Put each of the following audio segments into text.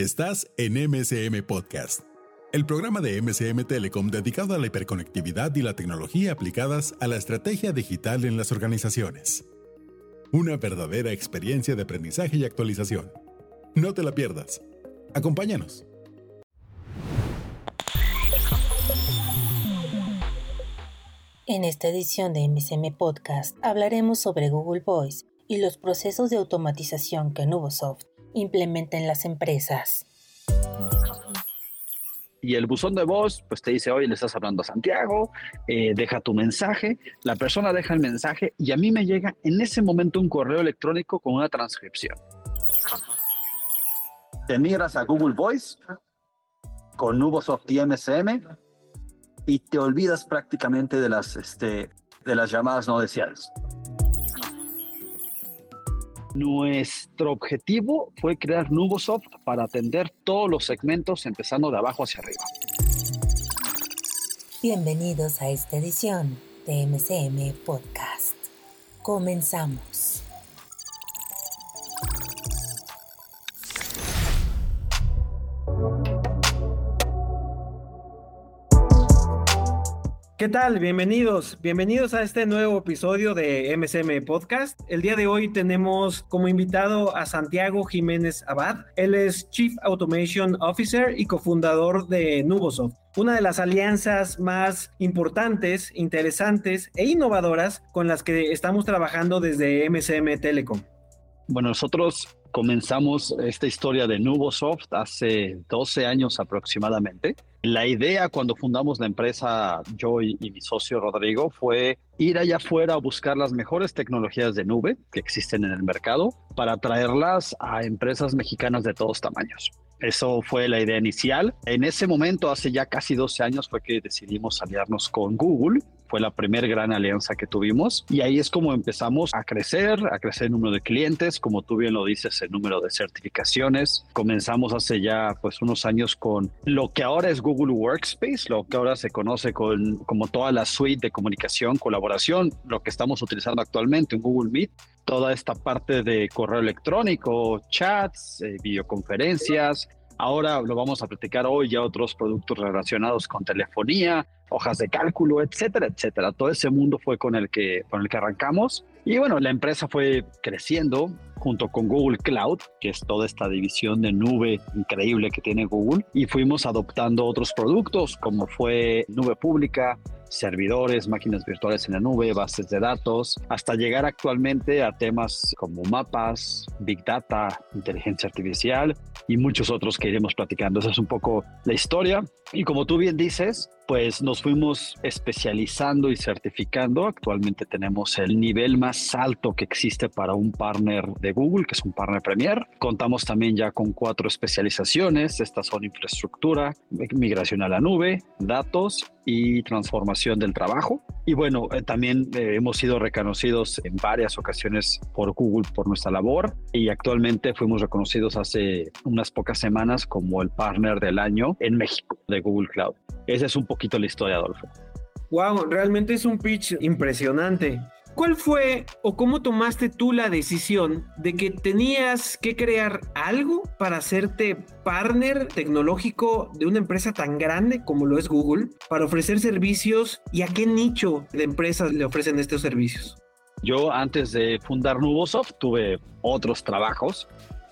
Estás en MSM Podcast, el programa de MSM Telecom dedicado a la hiperconectividad y la tecnología aplicadas a la estrategia digital en las organizaciones. Una verdadera experiencia de aprendizaje y actualización. No te la pierdas. Acompáñanos. En esta edición de MSM Podcast hablaremos sobre Google Voice y los procesos de automatización que Nubosoft implementa en las empresas. Y el buzón de voz, pues te dice, oye, le estás hablando a Santiago, eh, deja tu mensaje, la persona deja el mensaje y a mí me llega en ese momento un correo electrónico con una transcripción. Te miras a Google Voice con Nubosoft y MSM y te olvidas prácticamente de las, este, de las llamadas no deseadas. Nuestro objetivo fue crear Nubosoft para atender todos los segmentos empezando de abajo hacia arriba. Bienvenidos a esta edición de MCM Podcast. Comenzamos. ¿Qué tal? Bienvenidos, bienvenidos a este nuevo episodio de MSM Podcast. El día de hoy tenemos como invitado a Santiago Jiménez Abad. Él es Chief Automation Officer y cofundador de Nubosoft, una de las alianzas más importantes, interesantes e innovadoras con las que estamos trabajando desde MSM Telecom. Bueno, nosotros comenzamos esta historia de Nubosoft hace 12 años aproximadamente. La idea cuando fundamos la empresa, yo y, mi socio Rodrigo, fue ir allá afuera a buscar las mejores tecnologías de nube que existen en el mercado para traerlas a empresas mexicanas de todos tamaños. Eso fue la idea inicial. En ese momento, hace ya casi 12 años, fue que decidimos aliarnos con Google fue la primera gran alianza que tuvimos. Y ahí es como empezamos a crecer, a crecer el número de clientes, como tú bien lo dices, el número de certificaciones. Comenzamos hace ya pues unos años con lo que ahora es Google Workspace, lo que ahora se conoce con, como toda la suite de comunicación, colaboración, lo que estamos utilizando actualmente en Google Meet, toda esta parte de correo electrónico, chats, eh, videoconferencias, Ahora lo vamos a platicar hoy ya otros productos relacionados con telefonía, hojas de cálculo, etcétera, etcétera. Todo ese mundo fue con el que, con el que arrancamos. Y bueno, la empresa fue creciendo junto con Google Cloud, que es toda esta división de nube increíble que tiene Google, y fuimos adoptando otros productos como fue nube pública, servidores, máquinas virtuales en la nube, bases de datos, hasta llegar actualmente a temas como mapas, big data, inteligencia artificial y muchos otros que iremos platicando. Esa es un poco la historia. Y como tú bien dices, pues nos fuimos especializando y certificando. Actualmente tenemos el nivel más alto que existe para un partner de Google, que es un partner Premier. Contamos también ya con cuatro especializaciones. Estas son infraestructura, migración a la nube, datos y transformación del trabajo. Y bueno, eh, también eh, hemos sido reconocidos en varias ocasiones por Google por nuestra labor y actualmente fuimos reconocidos hace unas pocas semanas como el partner del año en México de Google Cloud. Esa es un poquito la historia, Adolfo. Wow, realmente es un pitch impresionante. ¿Cuál fue o cómo tomaste tú la decisión de que tenías que crear algo para hacerte partner tecnológico de una empresa tan grande como lo es Google para ofrecer servicios y a qué nicho de empresas le ofrecen estos servicios? Yo antes de fundar Nubosoft tuve otros trabajos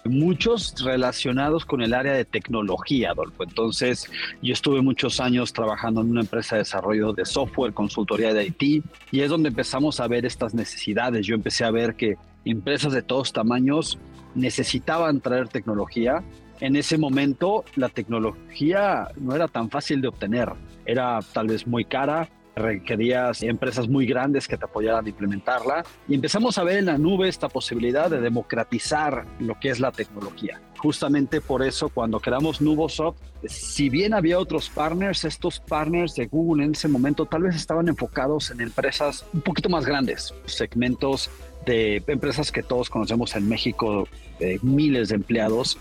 muchos relacionados con el área de tecnología, Adolfo. Entonces, yo estuve muchos años trabajando en una empresa de desarrollo de software, consultoría de IT, y es donde empezamos a ver estas necesidades. Yo empecé a ver que empresas de todos tamaños necesitaban traer tecnología. En ese momento, la tecnología no era tan fácil de obtener, era tal vez muy cara, requerías empresas muy grandes que te apoyaran a implementarla y empezamos a ver en la nube esta posibilidad de democratizar lo que es la tecnología. Justamente por eso cuando creamos Nubosoft, si bien había otros partners, estos partners de Google en ese momento tal vez estaban enfocados en empresas un poquito más grandes, segmentos de empresas que todos conocemos en México, de miles de empleados,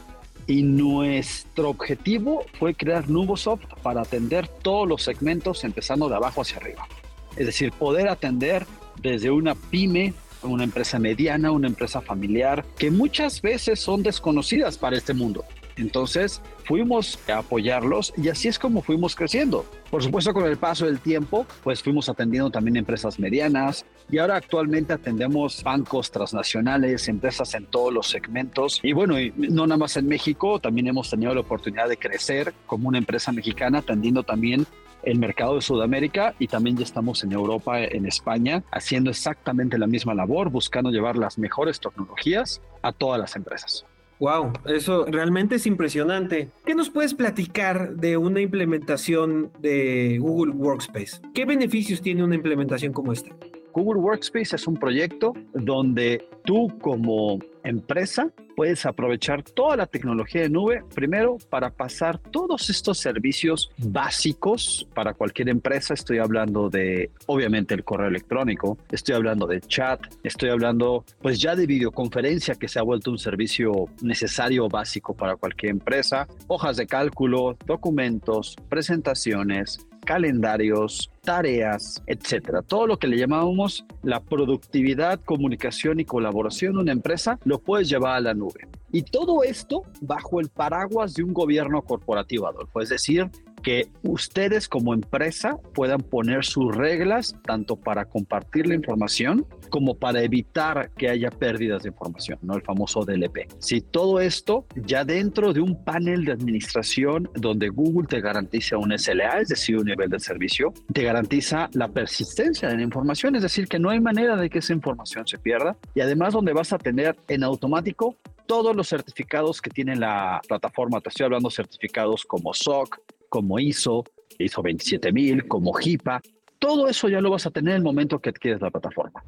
y nuestro objetivo fue crear Nubosoft para atender todos los segmentos empezando de abajo hacia arriba. Es decir, poder atender desde una pyme, una empresa mediana, una empresa familiar, que muchas veces son desconocidas para este mundo. Entonces fuimos a apoyarlos y así es como fuimos creciendo. Por supuesto, con el paso del tiempo, pues fuimos atendiendo también empresas medianas y ahora actualmente atendemos bancos transnacionales, empresas en todos los segmentos. Y bueno, no nada más en México, también hemos tenido la oportunidad de crecer como una empresa mexicana, atendiendo también el mercado de Sudamérica y también ya estamos en Europa, en España, haciendo exactamente la misma labor, buscando llevar las mejores tecnologías a todas las empresas. Wow, eso realmente es impresionante. ¿Qué nos puedes platicar de una implementación de Google Workspace? ¿Qué beneficios tiene una implementación como esta? Google Workspace es un proyecto donde tú como empresa puedes aprovechar toda la tecnología de nube, primero para pasar todos estos servicios básicos para cualquier empresa. Estoy hablando de, obviamente, el correo electrónico, estoy hablando de chat, estoy hablando pues ya de videoconferencia que se ha vuelto un servicio necesario básico para cualquier empresa, hojas de cálculo, documentos, presentaciones, calendarios, tareas, etcétera. Todo lo que le llamamos la productividad, comunicación y colaboración de una empresa lo puedes llevar a la nube. Y todo esto bajo el paraguas de un gobierno corporativo, Adolfo. Es decir, que ustedes como empresa puedan poner sus reglas tanto para compartir la información como para evitar que haya pérdidas de información, ¿no? El famoso DLP. Si todo esto ya dentro de un panel de administración donde Google te garantiza un SLA, es decir, un nivel de servicio, te garantiza la persistencia de la información, es decir, que no hay manera de que esa información se pierda y además donde vas a tener en automático todos los certificados que tiene la plataforma. Te estoy hablando certificados como SOC, como ISO, ISO 27000, como HIPAA. Todo eso ya lo vas a tener en el momento que adquieres la plataforma.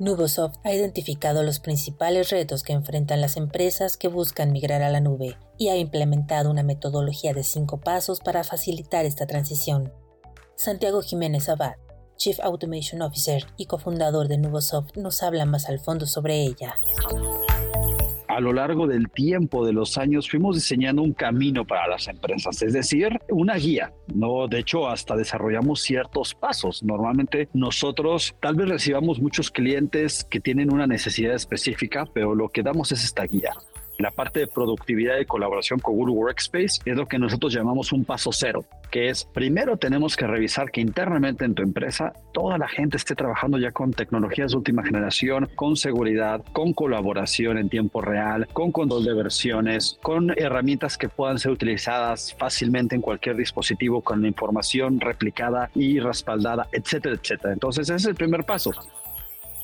Nubosoft ha identificado los principales retos que enfrentan las empresas que buscan migrar a la nube y ha implementado una metodología de cinco pasos para facilitar esta transición. Santiago Jiménez Abad, Chief Automation Officer y cofundador de Nubosoft, nos habla más al fondo sobre ella a lo largo del tiempo, de los años, fuimos diseñando un camino para las empresas, es decir, una guía. No, de hecho, hasta desarrollamos ciertos pasos. Normalmente nosotros tal vez recibamos muchos clientes que tienen una necesidad específica, pero lo que damos es esta guía. La parte de productividad y colaboración con Google Workspace es lo que nosotros llamamos un paso cero, que es primero tenemos que revisar que internamente en tu empresa toda la gente esté trabajando ya con tecnologías de última generación, con seguridad, con colaboración en tiempo real, con control de versiones, con herramientas que puedan ser utilizadas fácilmente en cualquier dispositivo con la información replicada y respaldada, etcétera, etcétera. Entonces ese es el primer paso.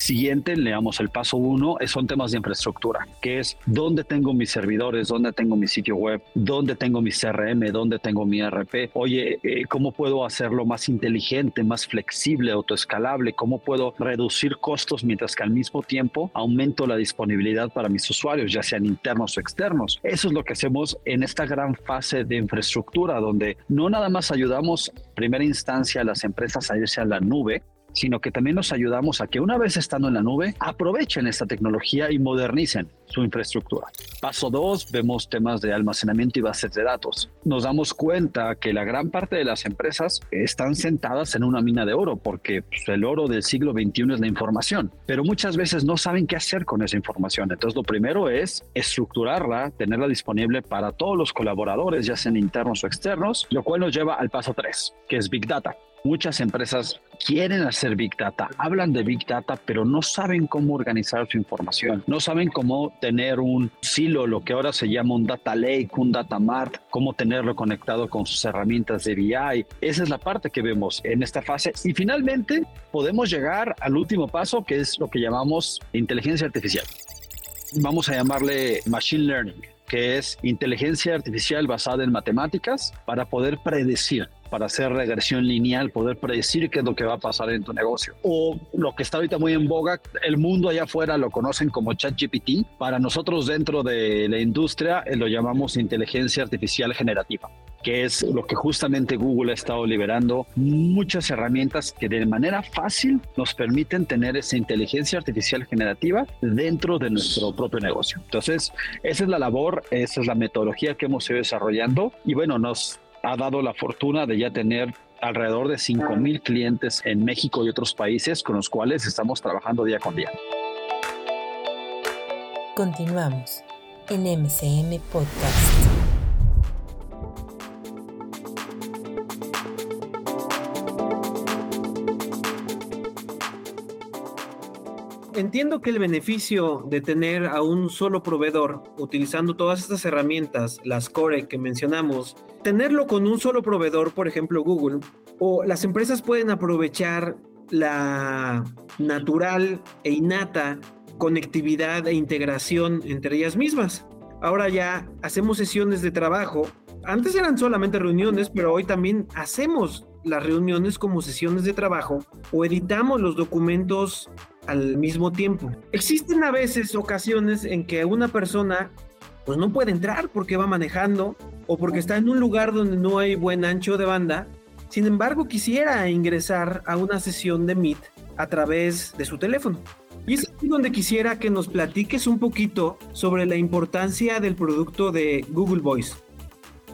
Siguiente, leamos el paso uno, son temas de infraestructura, que es dónde tengo mis servidores, dónde tengo mi sitio web, dónde tengo mi CRM, dónde tengo mi RP. Oye, eh, ¿cómo puedo hacerlo más inteligente, más flexible, autoescalable? ¿Cómo puedo reducir costos mientras que al mismo tiempo aumento la disponibilidad para mis usuarios, ya sean internos o externos? Eso es lo que hacemos en esta gran fase de infraestructura, donde no nada más ayudamos primera instancia a las empresas a irse a la nube, sino que también nos ayudamos a que una vez estando en la nube, aprovechen esta tecnología y modernicen su infraestructura. Paso 2, vemos temas de almacenamiento y bases de datos. Nos damos cuenta que la gran parte de las empresas están sentadas en una mina de oro, porque pues, el oro del siglo XXI es la información, pero muchas veces no saben qué hacer con esa información. Entonces lo primero es estructurarla, tenerla disponible para todos los colaboradores, ya sean internos o externos, lo cual nos lleva al paso 3, que es Big Data. Muchas empresas quieren hacer Big Data, hablan de Big Data, pero no saben cómo organizar su información, no saben cómo tener un silo, lo que ahora se llama un Data Lake, un Data Mart, cómo tenerlo conectado con sus herramientas de BI. Esa es la parte que vemos en esta fase. Y finalmente podemos llegar al último paso, que es lo que llamamos inteligencia artificial. Vamos a llamarle Machine Learning que es inteligencia artificial basada en matemáticas para poder predecir para hacer regresión lineal, poder predecir qué es lo que va a pasar en tu negocio. O lo que está ahorita muy en boga, el mundo allá afuera lo conocen como ChatGPT. Para nosotros dentro de la industria eh, lo llamamos inteligencia artificial generativa que es lo que justamente Google ha estado liberando, muchas herramientas que de manera fácil nos permiten tener esa inteligencia artificial generativa dentro de nuestro propio negocio. Entonces, esa es la labor, esa es la metodología que hemos ido desarrollando y bueno, nos ha dado la fortuna de ya tener alrededor de 5 mil clientes en México y otros países con los cuales estamos trabajando día con día. Continuamos en MCM Podcast. Entiendo que el beneficio de tener a un solo proveedor utilizando todas estas herramientas, las core que mencionamos, tenerlo con un solo proveedor, por ejemplo Google, o las empresas pueden aprovechar la natural e innata conectividad e integración entre ellas mismas. Ahora ya hacemos sesiones de trabajo. Antes eran solamente reuniones, pero hoy también hacemos las reuniones como sesiones de trabajo o editamos los documentos al mismo tiempo. Existen a veces ocasiones en que una persona pues no puede entrar porque va manejando o porque está en un lugar donde no hay buen ancho de banda. Sin embargo, quisiera ingresar a una sesión de Meet a través de su teléfono. Y es aquí donde quisiera que nos platiques un poquito sobre la importancia del producto de Google Voice.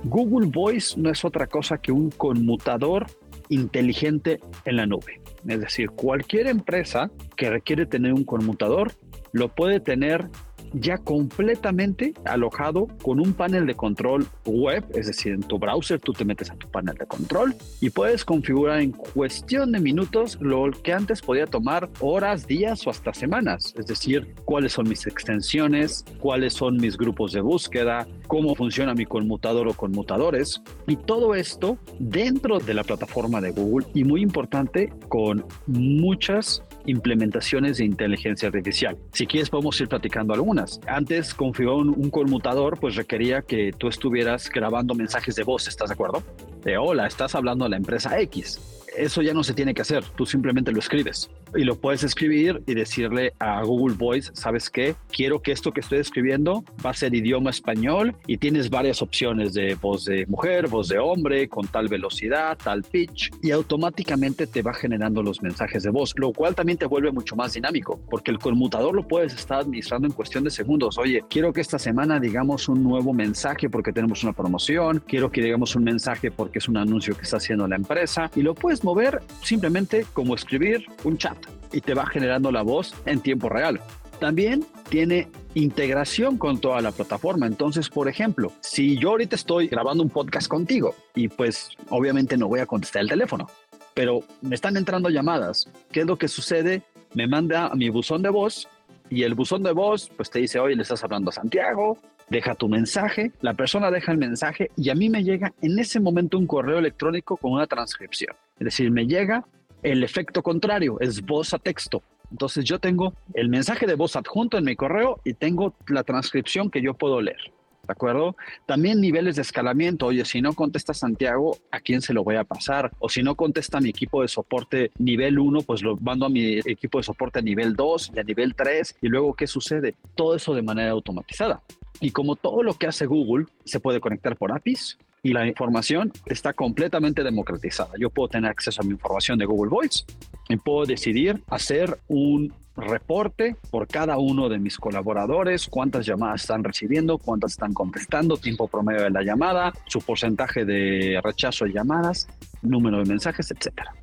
Google Voice no es otra cosa que un conmutador inteligente en la nube. Es decir, cualquier empresa que requiere tener un conmutador lo puede tener ya completamente alojado con un panel de control web, es decir, en tu browser tú te metes a tu panel de control y puedes configurar en cuestión de minutos lo que antes podía tomar horas, días o hasta semanas, es decir, cuáles son mis extensiones, cuáles son mis grupos de búsqueda, cómo funciona mi conmutador o conmutadores. Y todo esto dentro de la plataforma de Google y muy importante con muchas implementaciones de inteligencia artificial. Si quieres podemos ir platicando algunas. Antes configurar un, conmutador pues requería que tú estuvieras grabando mensajes de voz, ¿estás de acuerdo? De hola, estás hablando a la empresa X. Eso ya no se tiene que hacer, tú simplemente lo escribes y lo puedes escribir y decirle a Google Voice, ¿sabes qué? Quiero que esto que estoy escribiendo va a ser idioma español y tienes varias opciones de voz de mujer, voz de hombre, con tal velocidad, tal pitch y automáticamente te va generando los mensajes de voz, lo cual también te vuelve mucho más dinámico porque el conmutador lo puedes estar administrando en cuestión de segundos. Oye, quiero que esta semana digamos un nuevo mensaje porque tenemos una promoción, quiero que digamos un mensaje porque es un anuncio que está haciendo la empresa y lo puedes mover simplemente como escribir un chat y te va generando la voz en tiempo real. También tiene integración con toda la plataforma. Entonces, por ejemplo, si yo ahorita estoy grabando un podcast contigo y pues obviamente no voy a contestar el teléfono, pero me están entrando llamadas, ¿qué es lo que sucede? Me manda a mi buzón de voz y el buzón de voz pues te dice, oye, le estás hablando a Santiago, deja tu mensaje, la persona deja el mensaje y a mí me llega en ese momento un correo electrónico con una transcripción. Es decir, me llega el efecto contrario, es voz a texto. Entonces yo tengo el mensaje de voz adjunto en mi correo y tengo la transcripción que yo puedo leer. ¿De acuerdo? También niveles de escalamiento. Oye, si no contesta Santiago, ¿a quién se lo voy a pasar? O si no contesta mi equipo de soporte nivel 1, pues lo mando a mi equipo de soporte nivel 2 y a nivel 3. Y luego, ¿qué sucede? Todo eso de manera automatizada. Y como todo lo que hace Google se puede conectar por APIs, y la información está completamente democratizada. Yo puedo tener acceso a mi información de Google Voice y puedo decidir hacer un reporte por cada uno de mis colaboradores, cuántas llamadas están recibiendo, cuántas están contestando, tiempo promedio de la llamada, su porcentaje de rechazo de llamadas, número de mensajes, etcétera.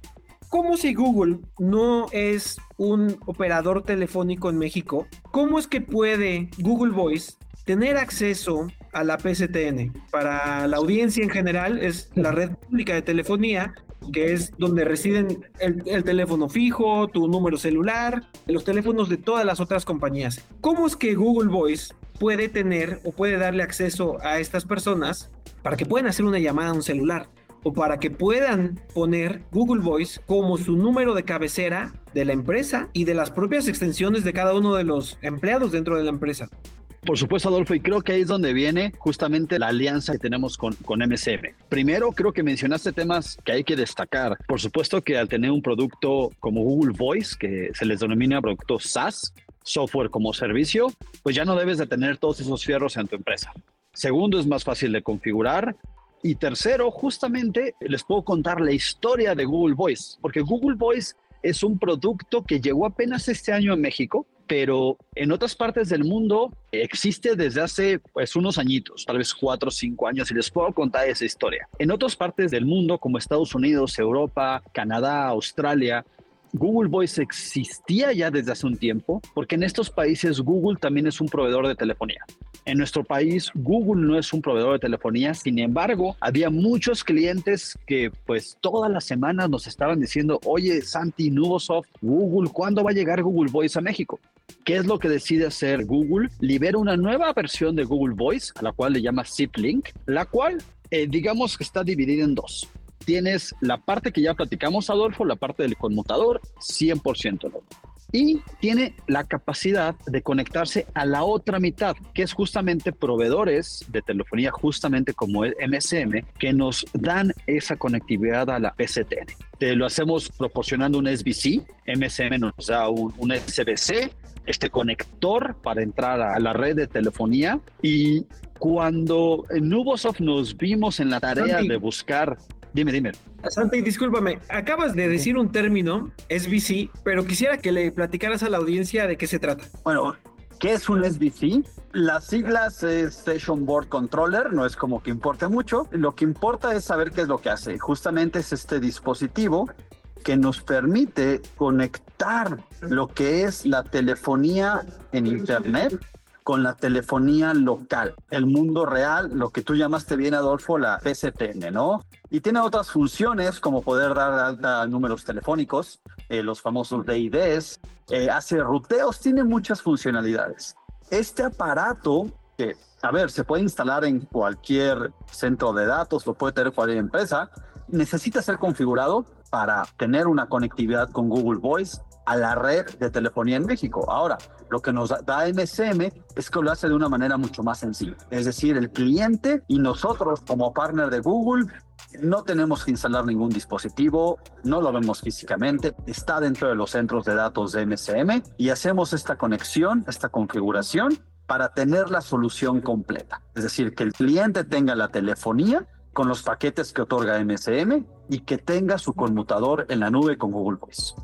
¿Cómo si Google no es un operador telefónico en México? ¿Cómo es que puede Google Voice tener acceso a la PCTN. Para la audiencia en general es la red pública de telefonía, que es donde residen el, teléfono fijo, tu número celular, los teléfonos de todas las otras compañías. ¿Cómo es que Google Voice puede tener o puede darle acceso a estas personas para que puedan hacer una llamada a un celular? o para que puedan poner Google Voice como su número de cabecera de la empresa y de las propias extensiones de cada uno de los empleados dentro de la empresa. Por supuesto, Adolfo, y creo que ahí es donde viene justamente la alianza que tenemos con, con MCM. Primero, creo que mencionaste temas que hay que destacar. Por supuesto que al tener un producto como Google Voice, que se les denomina producto SaaS, software como servicio, pues ya no debes de tener todos esos fierros en tu empresa. Segundo, es más fácil de configurar. Y tercero, justamente les puedo contar la historia de Google Voice, porque Google Voice es un producto que llegó apenas este año en México pero en otras partes del mundo existe desde hace pues unos añitos, tal vez cuatro o cinco años, y les puedo contar esa historia. En otras partes del mundo, como Estados Unidos, Europa, Canadá, Australia, Google Voice existía ya desde hace un tiempo, porque en estos países Google también es un proveedor de telefonía. En nuestro país, Google no es un proveedor de telefonía, sin embargo, había muchos clientes que pues todas las semanas nos estaban diciendo, oye, Santi, Nubosoft, Google, ¿cuándo va a llegar Google Voice a México? ¿Qué es lo que decide hacer Google? Libera una nueva versión de Google Voice, a la cual le llama ZipLink, la cual eh, digamos que está dividida en dos. Tienes la parte que ya platicamos, Adolfo, la parte del conmutador, 100% y tiene la capacidad de conectarse a la otra mitad, que es justamente proveedores de telefonía, justamente como el MSM, que nos dan esa conectividad a la PCTN. Te lo hacemos proporcionando un SBC, MSM nos da un, SBC, este conector para entrar a la red de telefonía y cuando en Nubosoft nos vimos en la tarea de buscar Dime, dime. Santi, discúlpame, acabas de decir un término, SBC, pero quisiera que le platicaras a la audiencia de qué se trata. Bueno, ¿qué es un SBC? Las siglas es Station Board Controller, no es como que importe mucho. Lo que importa es saber qué es lo que hace. Justamente es este dispositivo que nos permite conectar lo que es la telefonía en Internet con la telefonía local, el mundo real, lo que tú llamaste bien, Adolfo, la PCTN, ¿no? Y tiene otras funciones como poder dar alta números telefónicos, eh, los famosos DIDs, eh, hace ruteos, tiene muchas funcionalidades. Este aparato, que, a ver, se puede instalar en cualquier centro de datos, lo puede tener cualquier empresa, necesita ser configurado para tener una conectividad con Google Voice a la red de telefonía en México. Ahora, lo que nos da MSM es que lo hace de una manera mucho más sencilla. Es decir, el cliente y nosotros como partner de Google no tenemos que instalar ningún dispositivo, no lo vemos físicamente, está dentro de los centros de datos de MSM y hacemos esta conexión, esta configuración para tener la solución completa. Es decir, que el cliente tenga la telefonía con los paquetes que otorga MSM y que tenga su conmutador en la nube con Google Voice.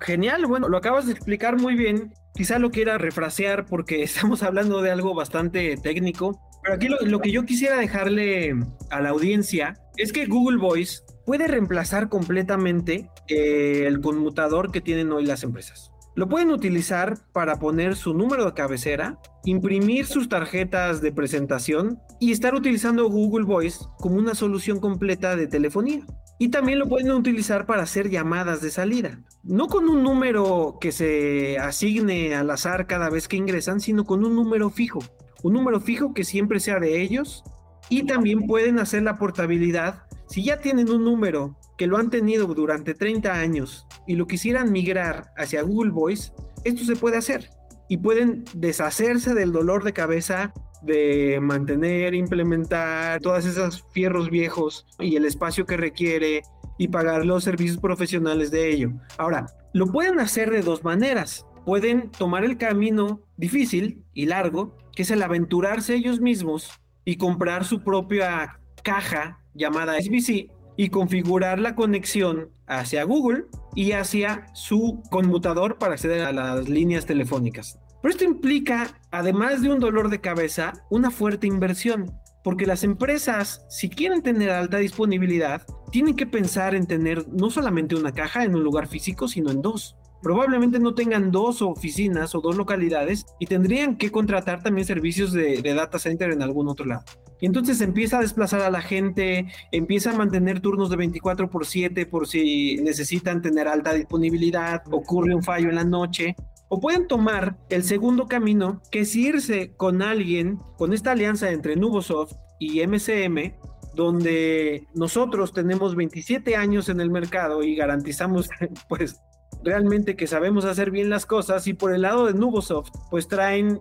Genial, bueno, lo acabas de explicar muy bien. Quizá lo quiera refrasear porque estamos hablando de algo bastante técnico. Pero aquí lo, que yo quisiera dejarle a la audiencia es que Google Voice puede reemplazar completamente eh, el conmutador que tienen hoy las empresas. Lo pueden utilizar para poner su número de cabecera, imprimir sus tarjetas de presentación y estar utilizando Google Voice como una solución completa de telefonía. Y también lo pueden utilizar para hacer llamadas de salida. No con un número que se asigne al azar cada vez que ingresan, sino con un número fijo. Un número fijo que siempre sea de ellos. Y también pueden hacer la portabilidad. Si ya tienen un número que lo han tenido durante 30 años y lo quisieran migrar hacia Google Voice, esto se puede hacer. Y pueden deshacerse del dolor de cabeza de mantener, implementar todas esas fierros viejos y el espacio que requiere y pagar los servicios profesionales de ello. Ahora, lo pueden hacer de dos maneras. Pueden tomar el camino difícil y largo, que es el aventurarse ellos mismos y comprar su propia caja llamada SBC y configurar la conexión hacia Google y hacia su conmutador para acceder a las líneas telefónicas. Pero esto implica, además de un dolor de cabeza, una fuerte inversión, porque las empresas, si quieren tener alta disponibilidad, tienen que pensar en tener no solamente una caja en un lugar físico, sino en dos. Probablemente no tengan dos oficinas o dos localidades y tendrían que contratar también servicios de, data center en algún otro lado. Y entonces empieza a desplazar a la gente, empieza a mantener turnos de 24 por 7 por si necesitan tener alta disponibilidad, ocurre un fallo en la noche. O pueden tomar el segundo camino, que es irse con alguien, con esta alianza entre Nubosoft y MCM, donde nosotros tenemos 27 años en el mercado y garantizamos pues realmente que sabemos hacer bien las cosas. Y por el lado de Nubosoft pues traen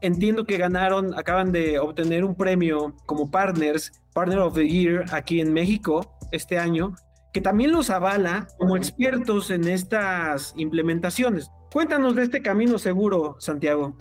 entiendo que ganaron acaban de obtener un premio como partners Partner of the Year aquí en México este año que también los avala como expertos en estas implementaciones Cuéntanos de este camino seguro, Santiago.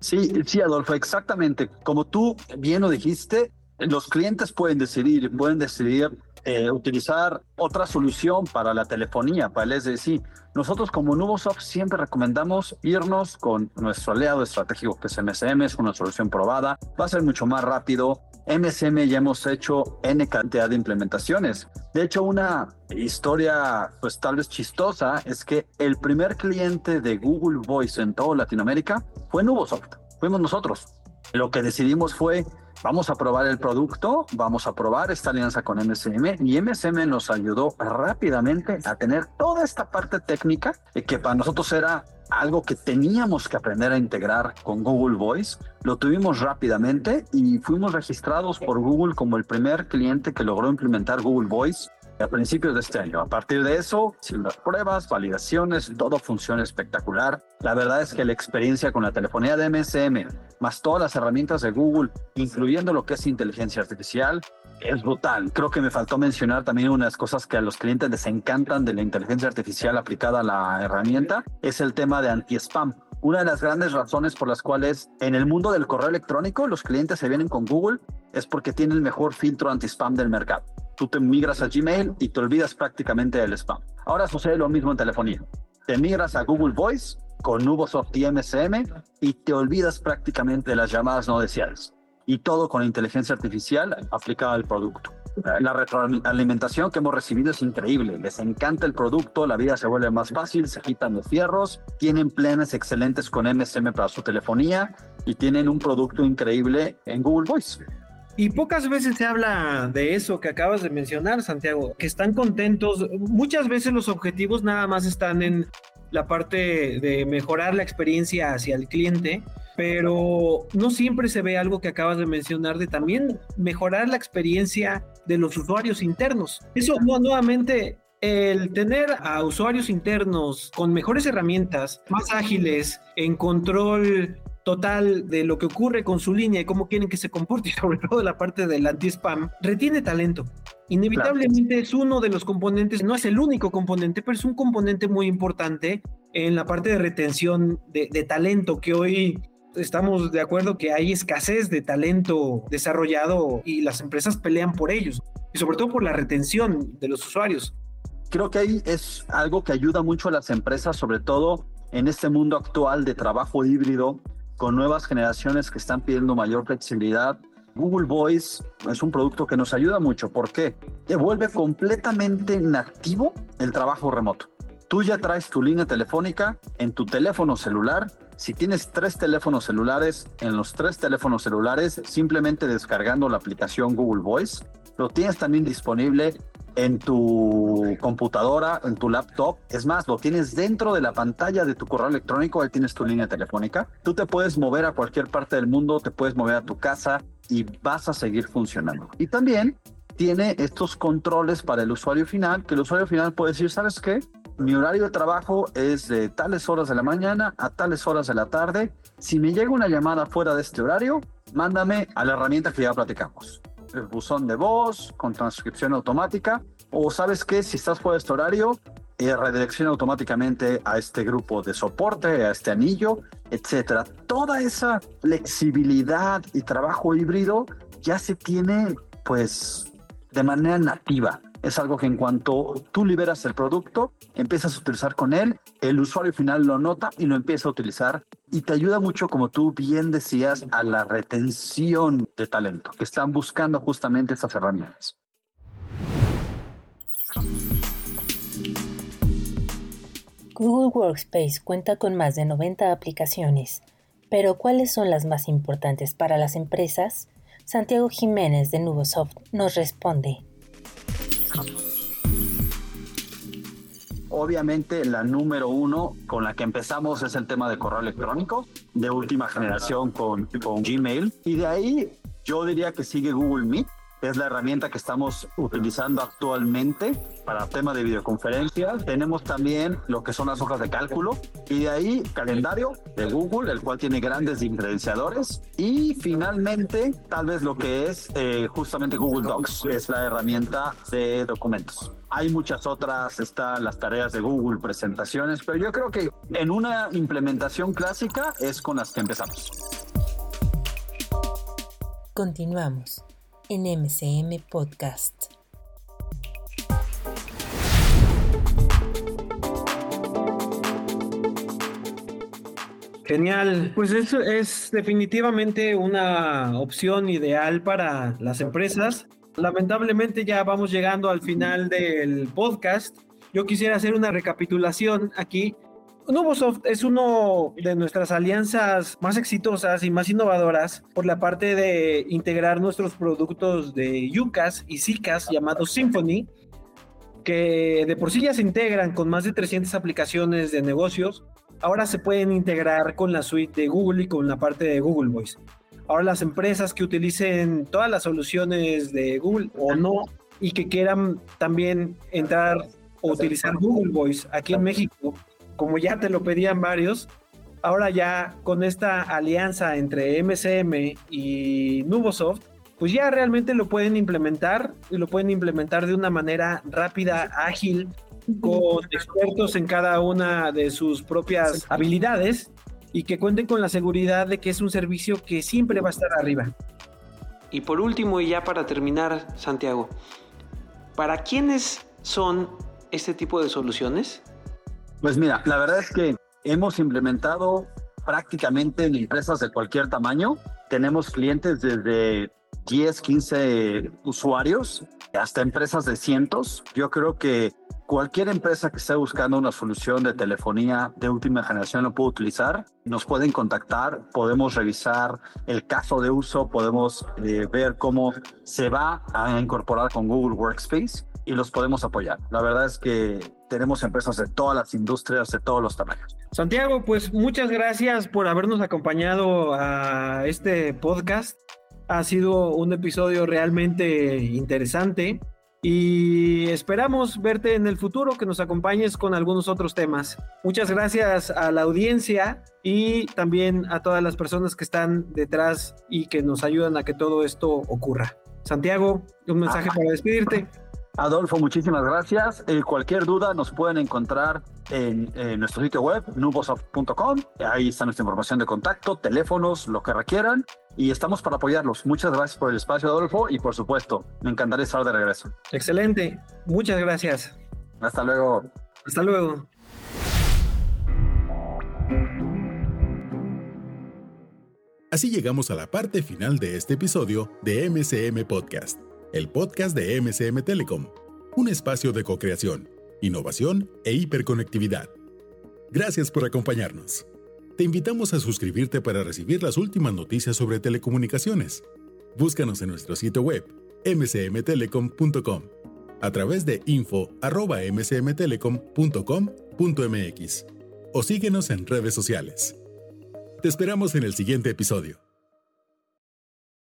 Sí, sí, Adolfo, exactamente. Como tú bien lo dijiste, los clientes pueden decidir, pueden decidir eh, utilizar otra solución para la telefonía, para el SDC. Nosotros como Nubosoft siempre recomendamos irnos con nuestro aliado estratégico que es MSM, es una solución probada, va a ser mucho más rápido, MSM ya hemos hecho N cantidad de implementaciones. De hecho, una historia, pues tal vez chistosa, es que el primer cliente de Google Voice en toda Latinoamérica fue Nubosoft. Fuimos nosotros. Lo que decidimos fue, vamos a probar el producto, vamos a probar esta alianza con MSM y MSM nos ayudó rápidamente a tener toda esta parte técnica que para nosotros era algo que teníamos que aprender a integrar con Google Voice. Lo tuvimos rápidamente y fuimos registrados por Google como el primer cliente que logró implementar Google Voice a principios de este año. A partir de eso, sin las pruebas, validaciones, todo funciona espectacular. La verdad es que la experiencia con la telefonía de MSM, más todas las herramientas de Google, incluyendo lo que es inteligencia artificial, es brutal. Creo que me faltó mencionar también unas cosas que a los clientes les encantan de la inteligencia artificial aplicada a la herramienta, es el tema de anti-spam. Una de las grandes razones por las cuales en el mundo del correo electrónico los clientes se vienen con Google es porque tiene el mejor filtro anti-spam del mercado. Tú te migras a Gmail y te olvidas prácticamente del spam. Ahora sucede lo mismo en telefonía. Te migras a Google Voice con Nubosoft y MSM y te olvidas prácticamente de las llamadas no deseadas y todo con inteligencia artificial aplicada al producto. La retroalimentación que hemos recibido es increíble. Les encanta el producto, la vida se vuelve más fácil, se quitan los fierros, tienen planes excelentes con MSM para su telefonía y tienen un producto increíble en Google Voice. Y pocas veces se habla de eso que acabas de mencionar, Santiago, que están contentos. Muchas veces los objetivos nada más están en la parte de mejorar la experiencia hacia el cliente, pero no siempre se ve algo que acabas de mencionar de también mejorar la experiencia de los usuarios internos. Eso nuevamente el tener a usuarios internos con mejores herramientas, más ágiles, en control total de lo que ocurre con su línea y cómo quieren que se comporte, sobre todo la parte del anti-spam, retiene talento. Inevitablemente es uno de los componentes, no es el único componente, pero es un componente muy importante en la parte de retención de, de talento que hoy estamos de acuerdo que hay escasez de talento desarrollado y las empresas pelean por ellos y sobre todo por la retención de los usuarios. Creo que ahí es algo que ayuda mucho a las empresas, sobre todo en este mundo actual de trabajo híbrido, con nuevas generaciones que están pidiendo mayor flexibilidad. Google Voice es un producto que nos ayuda mucho. ¿Por qué? Te vuelve completamente nativo el trabajo remoto. Tú ya traes tu línea telefónica en tu teléfono celular. Si tienes tres teléfonos celulares, en los tres teléfonos celulares, simplemente descargando la aplicación Google Voice, lo tienes también disponible en tu computadora, en tu laptop. Es más, lo tienes dentro de la pantalla de tu correo electrónico, ahí tienes tu línea telefónica. Tú te puedes mover a cualquier parte del mundo, te puedes mover a tu casa y vas a seguir funcionando. Y también tiene estos controles para el usuario final, que el usuario final puede decir, ¿sabes qué? Mi horario de trabajo es de tales horas de la mañana a tales horas de la tarde. Si me llega una llamada fuera de este horario, mándame a la herramienta que ya platicamos el buzón de voz con transcripción automática o sabes que si estás fuera de este horario eh, redirecciona automáticamente a este grupo de soporte, a este anillo, etcétera. Toda esa flexibilidad y trabajo híbrido ya se tiene pues de manera nativa es algo que en cuanto tú liberas el producto, empiezas a utilizar con él, el usuario final lo nota y lo empieza a utilizar y te ayuda mucho, como tú bien decías, a la retención de talento, que están buscando justamente estas herramientas. Google Workspace cuenta con más de 90 aplicaciones, pero ¿cuáles son las más importantes para las empresas? Santiago Jiménez de Nubosoft nos responde. Obviamente la número uno con la que empezamos es el tema de correo electrónico de última generación con, con Gmail. Y de ahí yo diría que sigue Google Meet es la herramienta que estamos utilizando actualmente para tema de videoconferencia. Tenemos también lo que son las hojas de cálculo y de ahí calendario de Google, el cual tiene grandes diferenciadores. Y finalmente, tal vez lo que es eh, justamente Google Docs, es la herramienta de documentos. Hay muchas otras, están las tareas de Google, presentaciones, pero yo creo que en una implementación clásica es con las que empezamos. Continuamos en MCM Podcast. Genial, pues eso es definitivamente una opción ideal para las empresas. Lamentablemente ya vamos llegando al final del podcast. Yo quisiera hacer una recapitulación aquí. Nubosoft es uno de nuestras alianzas más exitosas y más innovadoras por la parte de integrar nuestros productos de UCAS y SICAS llamados Symphony, que de por sí ya se integran con más de 300 aplicaciones de negocios ahora se pueden integrar con la suite de Google y con la parte de Google Voice. Ahora las empresas que utilicen todas las soluciones de Google o no y que quieran también entrar o utilizar Google Voice aquí en México, como ya te lo pedían varios, ahora ya con esta alianza entre MCM y Nubosoft, pues ya realmente lo pueden implementar y lo pueden implementar de una manera rápida, ágil con expertos en cada una de sus propias habilidades y que cuenten con la seguridad de que es un servicio que siempre va a estar arriba. Y por último, y ya para terminar, Santiago, ¿para quiénes son este tipo de soluciones? Pues mira, la verdad es que hemos implementado prácticamente en empresas de cualquier tamaño. Tenemos clientes desde 10, 15 usuarios hasta empresas de cientos. Yo creo que cualquier empresa que esté buscando una solución de telefonía de última generación lo puede utilizar. Nos pueden contactar, podemos revisar el caso de uso, podemos eh, ver cómo se va a incorporar con Google Workspace y los podemos apoyar. La verdad es que tenemos empresas de todas las industrias, de todos los tamaños. Santiago, pues muchas gracias por habernos acompañado a este podcast. Ha sido un episodio realmente interesante y esperamos verte en el futuro, que nos acompañes con algunos otros temas. Muchas gracias a la audiencia y también a todas las personas que están detrás y que nos ayudan a que todo esto ocurra. Santiago, un mensaje para despedirte. Adolfo, muchísimas gracias. Eh, cualquier duda nos pueden encontrar en, nuestro sitio web, nubosoft.com. Ahí está nuestra información de contacto, teléfonos, lo que requieran. Y estamos para apoyarlos. Muchas gracias por el espacio, Adolfo. Y por supuesto, me encantaría estar de regreso. Excelente. Muchas gracias. Hasta luego. Hasta luego. Así llegamos a la parte final de este episodio de MCM Podcast el podcast de MCM Telecom, un espacio de co-creación, innovación e hiperconectividad. Gracias por acompañarnos. Te invitamos a suscribirte para recibir las últimas noticias sobre telecomunicaciones. Búscanos en nuestro sitio web mcmtelecom.com a través de info@mcmtelecom.com.mx o síguenos en redes sociales. Te esperamos en el siguiente episodio.